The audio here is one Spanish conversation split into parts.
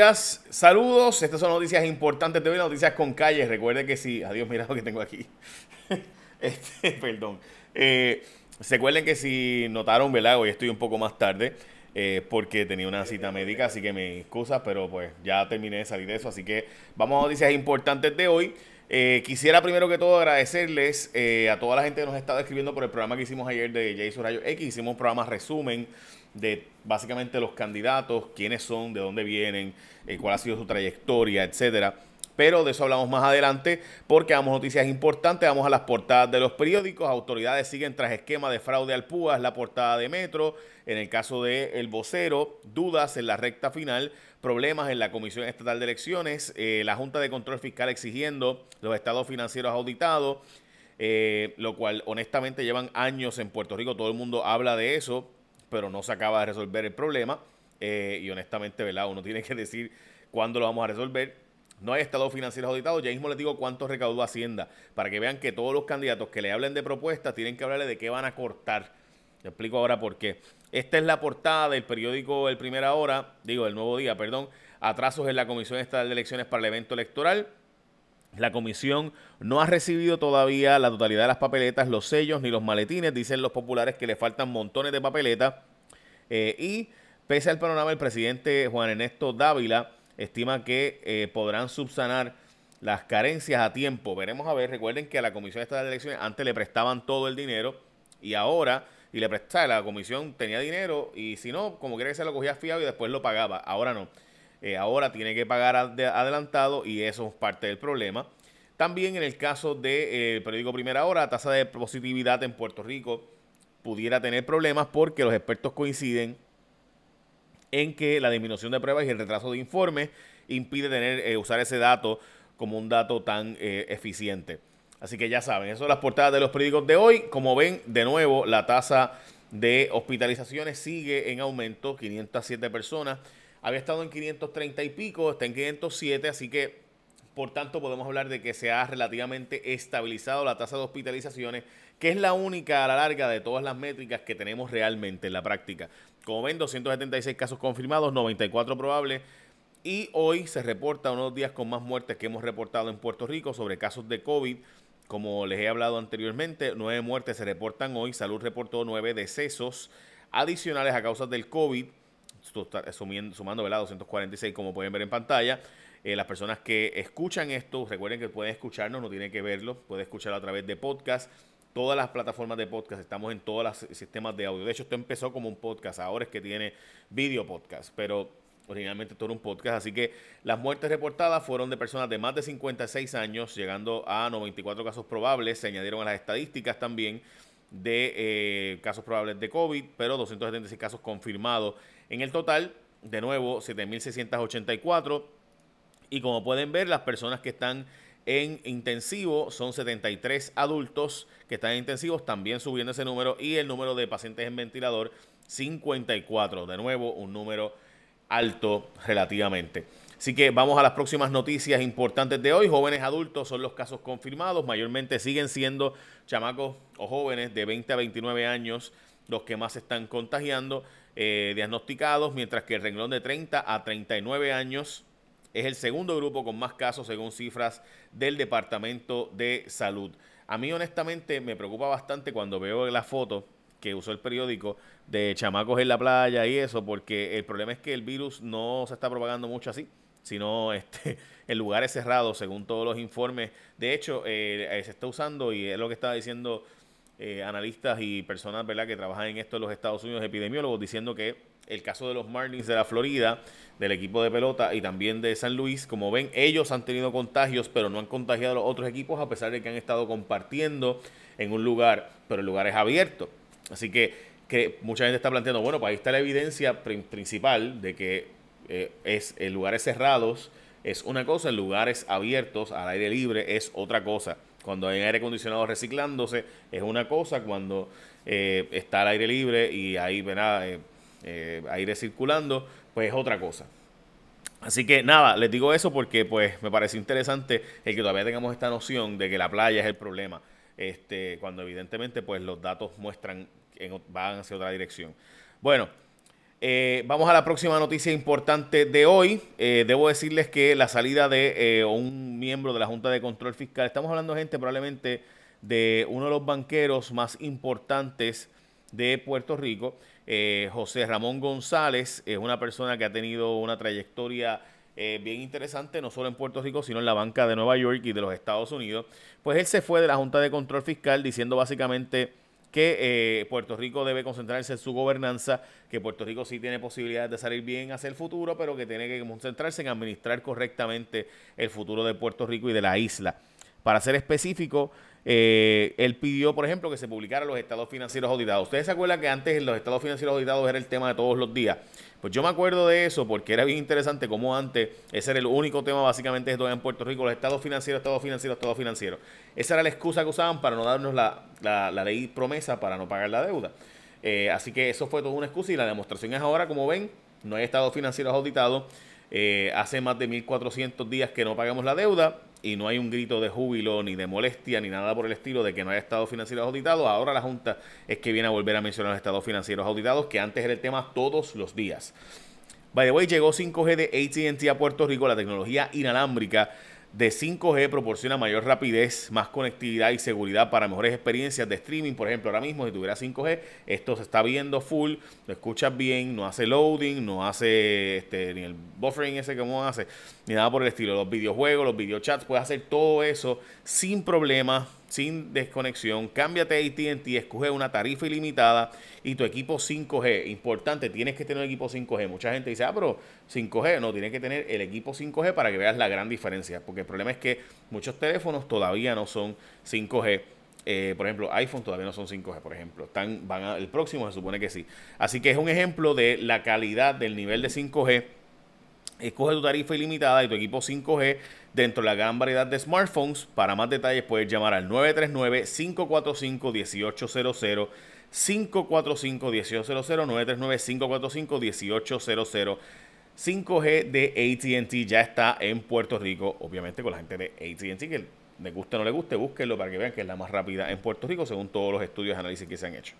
Saludos, estas son noticias importantes de hoy, noticias con calle. Recuerde que si, adiós, mira lo que tengo aquí. Este, perdón. Eh, recuerden que si notaron, ¿verdad? Hoy estoy un poco más tarde eh, porque tenía una cita médica, así que me excusas, pero pues ya terminé de salir de eso. Así que vamos a noticias importantes de hoy. Eh, quisiera primero que todo agradecerles a toda la gente que nos ha estado escribiendo por el programa que hicimos ayer de Jason Rayo X. Hicimos un programa resumen de básicamente los candidatos, quiénes son, de dónde vienen, eh, cuál ha sido su trayectoria, etcétera. Pero de eso hablamos más adelante porque damos noticias importantes. Vamos a las portadas de los periódicos. Autoridades siguen tras esquema de fraude al PUA. Es la portada de Metro. En el caso de El Vocero, dudas en la recta final. Problemas en la Comisión Estatal de Elecciones. Eh, la Junta de Control Fiscal exigiendo los estados financieros auditados. Eh, lo cual honestamente llevan años en Puerto Rico. Todo el mundo habla de eso pero no se acaba de resolver el problema. Eh, y honestamente, ¿verdad? Uno tiene que decir cuándo lo vamos a resolver. No hay estado financiero auditado. Ya mismo les digo cuánto recaudó Hacienda. Para que vean que todos los candidatos que le hablen de propuestas tienen que hablarle de qué van a cortar. Le explico ahora por qué. Esta es la portada del periódico El Primera Hora, digo, el Nuevo Día, perdón. Atrasos en la Comisión Estatal de Elecciones para el evento electoral. La comisión no ha recibido todavía la totalidad de las papeletas, los sellos ni los maletines. Dicen los populares que le faltan montones de papeletas. Eh, y pese al panorama, el presidente Juan Ernesto Dávila estima que eh, podrán subsanar las carencias a tiempo. Veremos a ver. Recuerden que a la Comisión de Elecciones antes le prestaban todo el dinero y ahora, y le prestaba, la comisión tenía dinero y si no, como quiera que se lo cogía fiado y después lo pagaba. Ahora no. Eh, ahora tiene que pagar adelantado y eso es parte del problema. También en el caso del de, eh, periódico Primera Hora, la tasa de positividad en Puerto Rico pudiera tener problemas porque los expertos coinciden en que la disminución de pruebas y el retraso de informes impide tener, eh, usar ese dato como un dato tan eficiente. Así que ya saben, eso son las portadas de los periódicos de hoy. Como ven, de nuevo, la tasa de hospitalizaciones sigue en aumento, 507 personas había estado en 530 y pico, está en 507, así que por tanto podemos hablar de que se ha relativamente estabilizado la tasa de hospitalizaciones, que es la única a la larga de todas las métricas que tenemos realmente en la práctica. Como ven, 276 casos confirmados, 94 probables. Y hoy se reporta unos días con más muertes que hemos reportado en Puerto Rico sobre casos de COVID. Como les he hablado anteriormente, nueve muertes se reportan hoy. Salud reportó nueve decesos adicionales a causa del COVID sumando, ¿verdad? 246 como pueden ver en pantalla. Eh, las personas que escuchan esto, recuerden que pueden escucharnos, no tienen que verlo, pueden escucharlo a través de podcast. Todas las plataformas de podcast, estamos en todos los sistemas de audio. De hecho, esto empezó como un podcast, ahora es que tiene video podcast, pero originalmente todo era un podcast. Así que las muertes reportadas fueron de personas de más de 56 años, llegando a 94 casos probables. Se añadieron a las estadísticas también de eh, casos probables de COVID, pero 276 casos confirmados en el total. De nuevo, 7.684. Y como pueden ver, las personas que están en intensivo son 73 adultos que están en intensivos, también subiendo ese número. Y el número de pacientes en ventilador, 54. De nuevo, un número alto relativamente. Así que vamos a las próximas noticias importantes de hoy. Jóvenes adultos son los casos confirmados. Mayormente siguen siendo chamacos o jóvenes de 20 a 29 años los que más se están contagiando, eh, diagnosticados, mientras que el renglón de 30 a 39 años es el segundo grupo con más casos según cifras del Departamento de Salud. A mí honestamente me preocupa bastante cuando veo la foto que usó el periódico de chamacos en la playa y eso, porque el problema es que el virus no se está propagando mucho así sino este, en lugares cerrados, según todos los informes. De hecho, eh, eh, se está usando, y es lo que estaba diciendo eh, analistas y personas ¿verdad? que trabajan en esto en los Estados Unidos, epidemiólogos, diciendo que el caso de los Marlins de la Florida, del equipo de pelota y también de San Luis, como ven, ellos han tenido contagios, pero no han contagiado a los otros equipos, a pesar de que han estado compartiendo en un lugar, pero el lugar es abierto. Así que, que mucha gente está planteando, bueno, pues ahí está la evidencia principal de que eh, es en lugares cerrados es una cosa, en lugares abiertos al aire libre es otra cosa. Cuando hay aire acondicionado reciclándose es una cosa, cuando eh, está al aire libre y hay eh, aire circulando, pues es otra cosa. Así que nada, les digo eso porque pues me parece interesante el que todavía tengamos esta noción de que la playa es el problema, este, cuando evidentemente pues los datos muestran, en, van hacia otra dirección. Bueno, eh, vamos a la próxima noticia importante de hoy. Eh, debo decirles que la salida de un miembro de la Junta de Control Fiscal, estamos hablando gente probablemente de uno de los banqueros más importantes de Puerto Rico, José Ramón González, es una persona que ha tenido una trayectoria bien interesante, no solo en Puerto Rico, sino en la banca de Nueva York y de los Estados Unidos. Pues él se fue de la Junta de Control Fiscal diciendo básicamente que eh, Puerto Rico debe concentrarse en su gobernanza, que Puerto Rico sí tiene posibilidades de salir bien hacia el futuro, pero que tiene que concentrarse en administrar correctamente el futuro de Puerto Rico y de la isla. Para ser específico, eh, él pidió, por ejemplo, que se publicaran los estados financieros auditados. Ustedes se acuerdan que antes los estados financieros auditados era el tema de todos los días. Pues yo me acuerdo de eso porque era bien interesante como antes ese era el único tema básicamente de en Puerto Rico, los estados financieros, estados financieros, estados financieros. Esa era la excusa que usaban para no darnos la, ley promesa para no pagar la deuda. Eh, así que eso fue toda una excusa y la demostración es ahora, como ven, no hay estados financieros auditados. Eh, hace más de 1.400 días que no pagamos la deuda y no hay un grito de júbilo ni de molestia ni nada por el estilo de que no haya estados financieros auditados. Ahora la Junta es que viene a volver a mencionar los estados financieros auditados, que antes era el tema todos los días. By the way, llegó 5G de ATT a Puerto Rico, la tecnología inalámbrica de 5G proporciona mayor rapidez, más conectividad y seguridad para mejores experiencias de streaming. Por ejemplo, ahora mismo si tuviera 5G, esto se está viendo full, lo escuchas bien, no hace loading, no hace este, ni el buffering ese que uno hace, ni nada por el estilo. Los videojuegos, los videochats, puedes hacer todo eso sin problemas sin desconexión, cámbiate a ATT, escoge una tarifa ilimitada y tu equipo 5G. Importante, tienes que tener equipo 5G. Mucha gente dice, ah, pero 5G, no, tienes que tener el equipo 5G para que veas la gran diferencia. Porque el problema es que muchos teléfonos todavía no son 5G. Eh, por ejemplo, iPhone todavía no son 5G, por ejemplo. Están, van el próximo se supone que sí. Así que es un ejemplo de la calidad del nivel de 5G Escoge tu tarifa ilimitada y tu equipo 5G dentro de la gran variedad de smartphones. Para más detalles puedes llamar al 939-545-1800. 545-1800, 939-545-1800. 5G de ATT ya está en Puerto Rico, obviamente con la gente de ATT, que le guste o no le guste, búsquenlo para que vean que es la más rápida en Puerto Rico, según todos los estudios de análisis que se han hecho.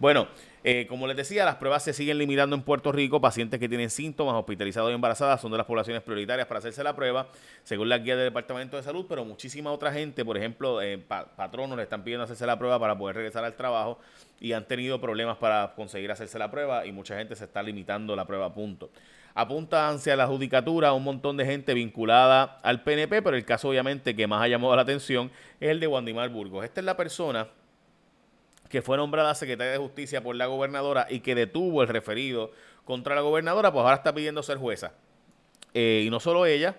Bueno, eh, como les decía, las pruebas se siguen limitando en Puerto Rico. Pacientes que tienen síntomas, hospitalizados y embarazadas son de las poblaciones prioritarias para hacerse la prueba, según la guía del Departamento de Salud, pero muchísima otra gente, por ejemplo, eh, patronos le están pidiendo hacerse la prueba para poder regresar al trabajo y han tenido problemas para conseguir hacerse la prueba y mucha gente se está limitando la prueba a punto. Apunta hacia la judicatura un montón de gente vinculada al PNP, pero el caso obviamente que más ha llamado la atención es el de Wandimar Burgos. Esta es la persona que fue nombrada secretaria de Justicia por la gobernadora y que detuvo el referido contra la gobernadora, pues ahora está pidiendo ser jueza. Eh, y no solo ella,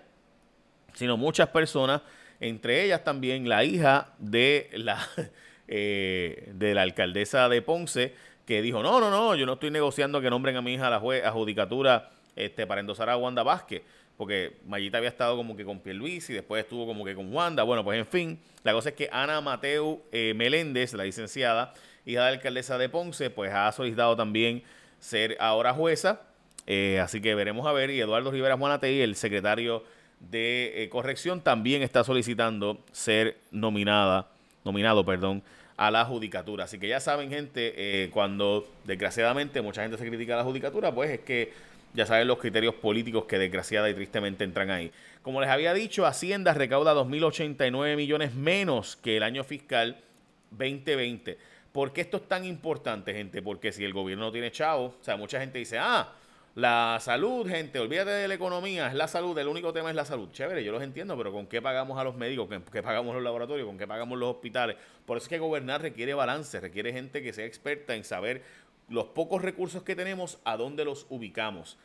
sino muchas personas, entre ellas también la hija de la, eh, de la alcaldesa de Ponce, que dijo, no, no, no, yo no estoy negociando que nombren a mi hija a la juez, a judicatura este, para endosar a Wanda Vázquez porque Mayita había estado como que con Pierluis y después estuvo como que con Wanda. Bueno, pues en fin, la cosa es que Ana Mateu eh, Meléndez, la licenciada, hija de la alcaldesa de Ponce, pues ha solicitado también ser ahora jueza. Eh, así que veremos a ver. Y Eduardo Rivera Juanatey, el secretario de eh, corrección, también está solicitando ser nominada, nominado, perdón, a la judicatura. Así que ya saben, gente, cuando desgraciadamente mucha gente se critica a la judicatura, pues es que ya saben los criterios políticos que desgraciada y tristemente entran ahí. Como les había dicho, Hacienda recauda 2.089 millones menos que el año fiscal 2020. ¿Por qué esto es tan importante, gente? Porque si el gobierno no tiene chavo, o sea, mucha gente dice, ah, la salud, gente, olvídate de la economía, es la salud, el único tema es la salud. Chévere, yo los entiendo, pero ¿con qué pagamos a los médicos? ¿Con qué pagamos los laboratorios? ¿Con qué pagamos los hospitales? Por eso es que gobernar requiere balance, requiere gente que sea experta en saber los pocos recursos que tenemos, a dónde los ubicamos.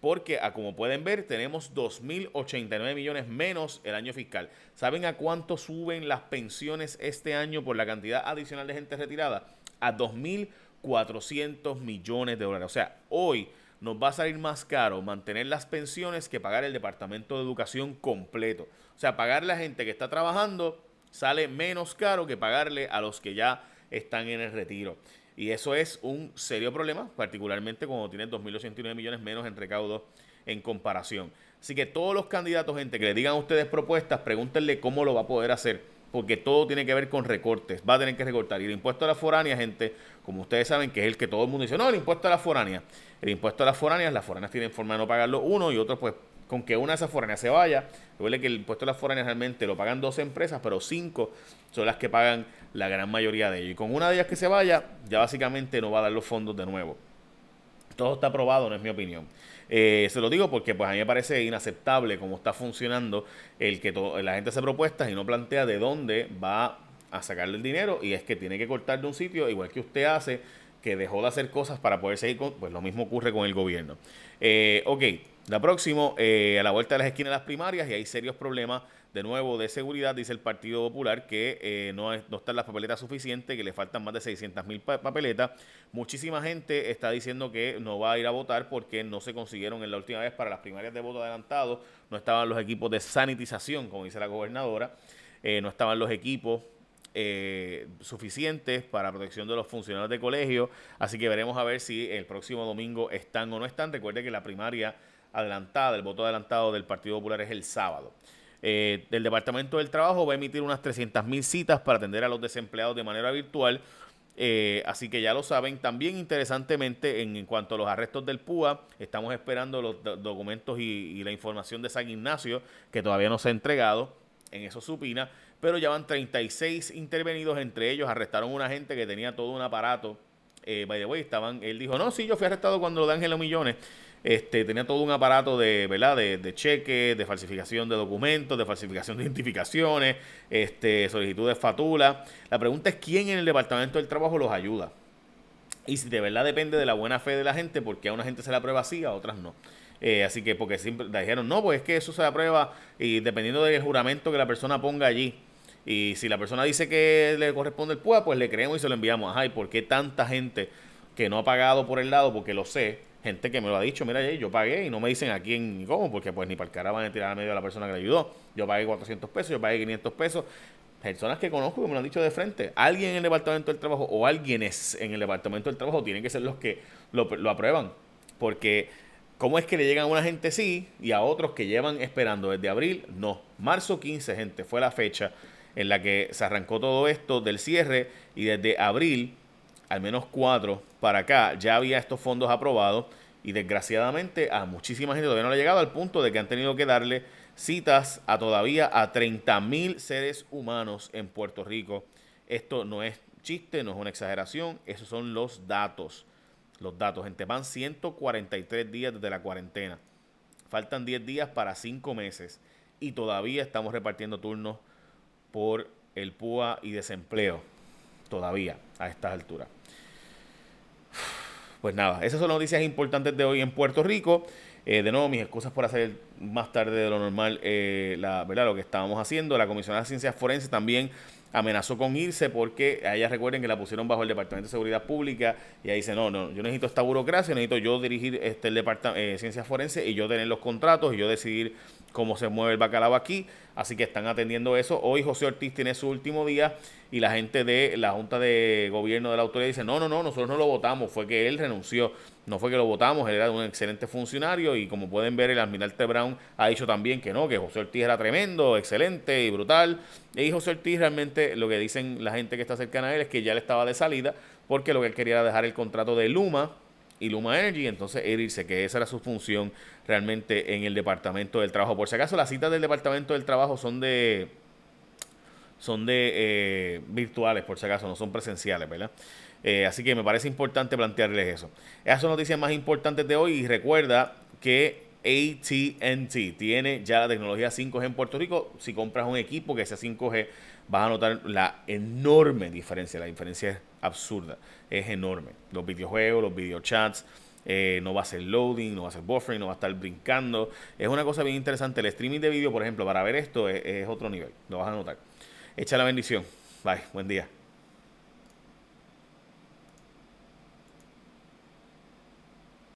Porque, a como pueden ver, tenemos 2.089 millones menos el año fiscal. ¿Saben a cuánto suben las pensiones este año por la cantidad adicional de gente retirada? A 2.400 millones de dólares. O sea, hoy nos va a salir más caro mantener las pensiones que pagar el Departamento de Educación completo. O sea, pagarle a la gente que está trabajando sale menos caro que pagarle a los que ya están en el retiro. Y eso es un serio problema, particularmente cuando tienes 2.809 millones menos en recaudo en comparación. Así que todos los candidatos, gente, que le digan a ustedes propuestas, pregúntenle cómo lo va a poder hacer. porque todo tiene que ver con recortes. Va a tener que recortar. Y el impuesto a la foránea, gente, como ustedes saben, que es el que todo el mundo dice, no, el impuesto a la foránea. El impuesto a las foráneas, las foráneas tienen forma de no pagarlo uno y otro, pues, con que una de esas foráneas se vaya. Recuerden que el impuesto a las foráneas realmente lo pagan dos empresas, pero cinco son las que pagan la gran mayoría de ellos. Y con una de ellas que se vaya, ya básicamente no va a dar los fondos de nuevo. Todo está aprobado, no es mi opinión. Eh, se lo digo porque pues a mí me parece inaceptable cómo está funcionando el que la gente hace propuestas y no plantea de dónde va a sacarle el dinero y es que tiene que cortar de un sitio igual que usted hace que dejó de hacer cosas para poder seguir con, pues lo mismo ocurre con el gobierno. Eh, ok, la próxima, eh, a la vuelta de las esquinas de las primarias y hay serios problemas de nuevo de seguridad, dice el Partido Popular, que eh, no, no están las papeletas suficientes, que le faltan más de 600 mil papeletas. Muchísima gente está diciendo que no va a ir a votar porque no se consiguieron en la última vez para las primarias de voto adelantado, no estaban los equipos de sanitización, como dice la gobernadora, eh, no estaban los equipos eh, suficientes para protección de los funcionarios de colegio. Así que veremos a ver si el próximo domingo están o no están. Recuerde que la primaria adelantada, el voto adelantado del Partido Popular es el sábado. Eh, el Departamento del Trabajo va a emitir unas 300.000 citas para atender a los desempleados de manera virtual. Eh, así que ya lo saben. También interesantemente, en, cuanto a los arrestos del PUA, estamos esperando los documentos y, la información de San Ignacio, que todavía no se ha entregado. En eso supina. Pero ya van 36 intervenidos. Entre ellos arrestaron a una gente que tenía todo un aparato. Eh, by the way, estaban, él dijo, no, sí, yo fui arrestado cuando lo de Ángelo Millones. Este, tenía todo un aparato de, ¿verdad? De, cheques, de falsificación de documentos, de falsificación de identificaciones, este, solicitud de fatula. La pregunta es quién en el Departamento del Trabajo los ayuda. Y si de verdad depende de la buena fe de la gente, porque a una gente se la aprueba así, a otras no. Eh, así que porque siempre dijeron, no, pues es que eso se aprueba y dependiendo del juramento que la persona ponga allí. Y si la persona dice que le corresponde el PUA, pues le creemos y se lo enviamos. Ay, ¿por qué tanta gente que no ha pagado por el lado? Porque lo sé, gente que me lo ha dicho, mira, yo pagué y no me dicen a quién ni cómo, porque pues ni para el cara van a tirar a medio a la persona que le ayudó. Yo pagué 400 pesos, yo pagué 500 pesos. Personas que conozco que me lo han dicho de frente. Alguien en el Departamento del Trabajo o alguienes en el Departamento del Trabajo tienen que ser los que lo, aprueban. Porque, ¿cómo es que le llegan a una gente sí y a otros que llevan esperando desde abril? No. Marzo 15, gente, fue la fecha en la que se arrancó todo esto del cierre y desde abril al menos cuatro para acá, ya había estos fondos aprobados y desgraciadamente a muchísima gente todavía no le ha llegado al punto de que han tenido que darle citas a todavía a 30 mil seres humanos en Puerto Rico. Esto no es chiste, no es una exageración, esos son los datos. Los datos, gente, van 143 días desde la cuarentena. Faltan 10 días para 5 meses y todavía estamos repartiendo turnos por el PUA y desempleo. Todavía a estas alturas. Pues nada, esas son las noticias importantes de hoy en Puerto Rico. Eh, de nuevo, mis excusas por hacer más tarde de lo normal eh, la, ¿verdad? lo que estábamos haciendo. La Comisión de Ciencias Forenses también amenazó con irse porque a ella recuerden que la pusieron bajo el Departamento de Seguridad Pública y ahí dice, no, no, yo necesito esta burocracia, necesito yo dirigir este el Departamento de eh, Ciencias Forenses y yo tener los contratos y yo decidir cómo se mueve el bacalao aquí. Así que están atendiendo eso. Hoy José Ortiz tiene su último día y la gente de la Junta de Gobierno de la autoridad dice, no, no, no, nosotros no lo votamos, fue que él renunció, no fue que lo votamos, él era un excelente funcionario y como pueden ver el almirante Brown ha dicho también que no, que José Ortiz era tremendo, excelente y brutal. Y José Ortiz realmente lo que dicen la gente que está cercana a él es que ya le estaba de salida porque lo que él quería era dejar el contrato de Luma y Luma Energy, entonces él que esa era su función realmente en el Departamento del Trabajo. Por si acaso, las citas del Departamento del Trabajo son de son de eh, virtuales, por si acaso, no son presenciales, ¿verdad? Eh, así que me parece importante plantearles eso. Esas son noticias más importantes de hoy y recuerda que ATT tiene ya la tecnología 5G en Puerto Rico. Si compras un equipo que sea 5G, vas a notar la enorme diferencia. La diferencia es absurda, es enorme. Los videojuegos, los videochats, eh, no va a ser loading, no va a ser buffering, no va a estar brincando. Es una cosa bien interesante. El streaming de vídeo, por ejemplo, para ver esto es, es otro nivel. Lo vas a notar. Echa la bendición. Bye. Buen día.